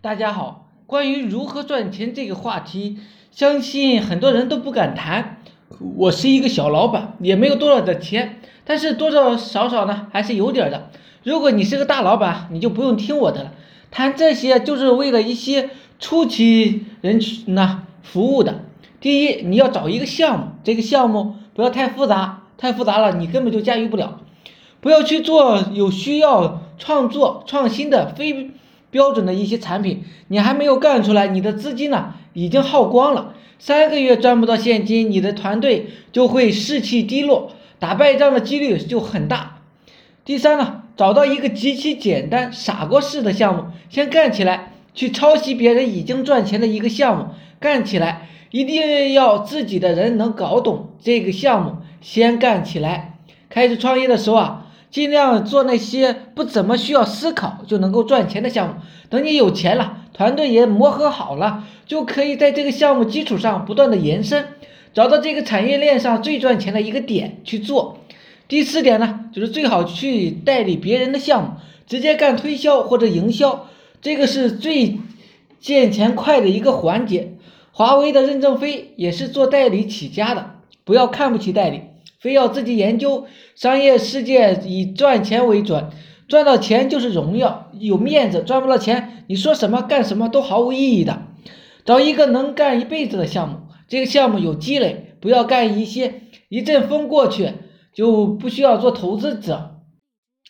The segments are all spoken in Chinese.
大家好，关于如何赚钱这个话题，相信很多人都不敢谈。我是一个小老板，也没有多少的钱，但是多多少少呢，还是有点的。如果你是个大老板，你就不用听我的了。谈这些就是为了一些初期人群呢服务的。第一，你要找一个项目，这个项目不要太复杂，太复杂了你根本就驾驭不了。不要去做有需要创作创新的非标准的一些产品，你还没有干出来，你的资金呢已经耗光了，三个月赚不到现金，你的团队就会士气低落，打败仗的几率就很大。第三呢，找到一个极其简单傻瓜式的项目，先干起来，去抄袭别人已经赚钱的一个项目，干起来，一定要自己的人能搞懂这个项目，先干起来。开始创业的时候啊。尽量做那些不怎么需要思考就能够赚钱的项目。等你有钱了，团队也磨合好了，就可以在这个项目基础上不断的延伸，找到这个产业链上最赚钱的一个点去做。第四点呢，就是最好去代理别人的项目，直接干推销或者营销，这个是最见钱快的一个环节。华为的任正非也是做代理起家的，不要看不起代理。非要自己研究商业世界以赚钱为准，赚到钱就是荣耀，有面子；赚不到钱，你说什么干什么都毫无意义的。找一个能干一辈子的项目，这个项目有积累，不要干一些一阵风过去就不需要做投资者。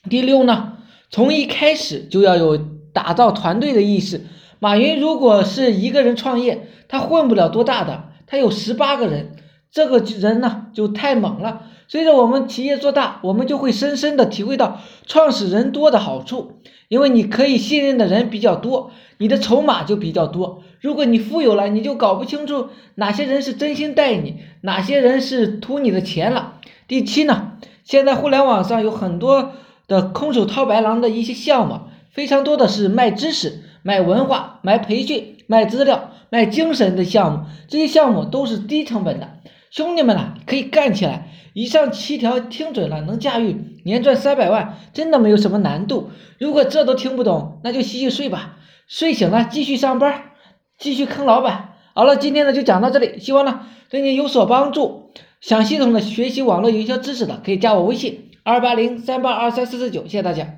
第六呢，从一开始就要有打造团队的意识。马云如果是一个人创业，他混不了多大的，他有十八个人。这个人呢就太猛了。随着我们企业做大，我们就会深深的体会到创始人多的好处，因为你可以信任的人比较多，你的筹码就比较多。如果你富有了，你就搞不清楚哪些人是真心待你，哪些人是图你的钱了。第七呢，现在互联网上有很多的空手套白狼的一些项目，非常多的是卖知识、卖文化、卖培训、卖资料、卖精神的项目，这些项目都是低成本的。兄弟们呐，可以干起来！以上七条听准了，能驾驭，年赚三百万，真的没有什么难度。如果这都听不懂，那就洗洗睡吧。睡醒了继续上班，继续坑老板。好了，今天呢就讲到这里，希望呢对你有所帮助。想系统的学习网络营销知识的，可以加我微信二八零三八二三四四九，谢谢大家。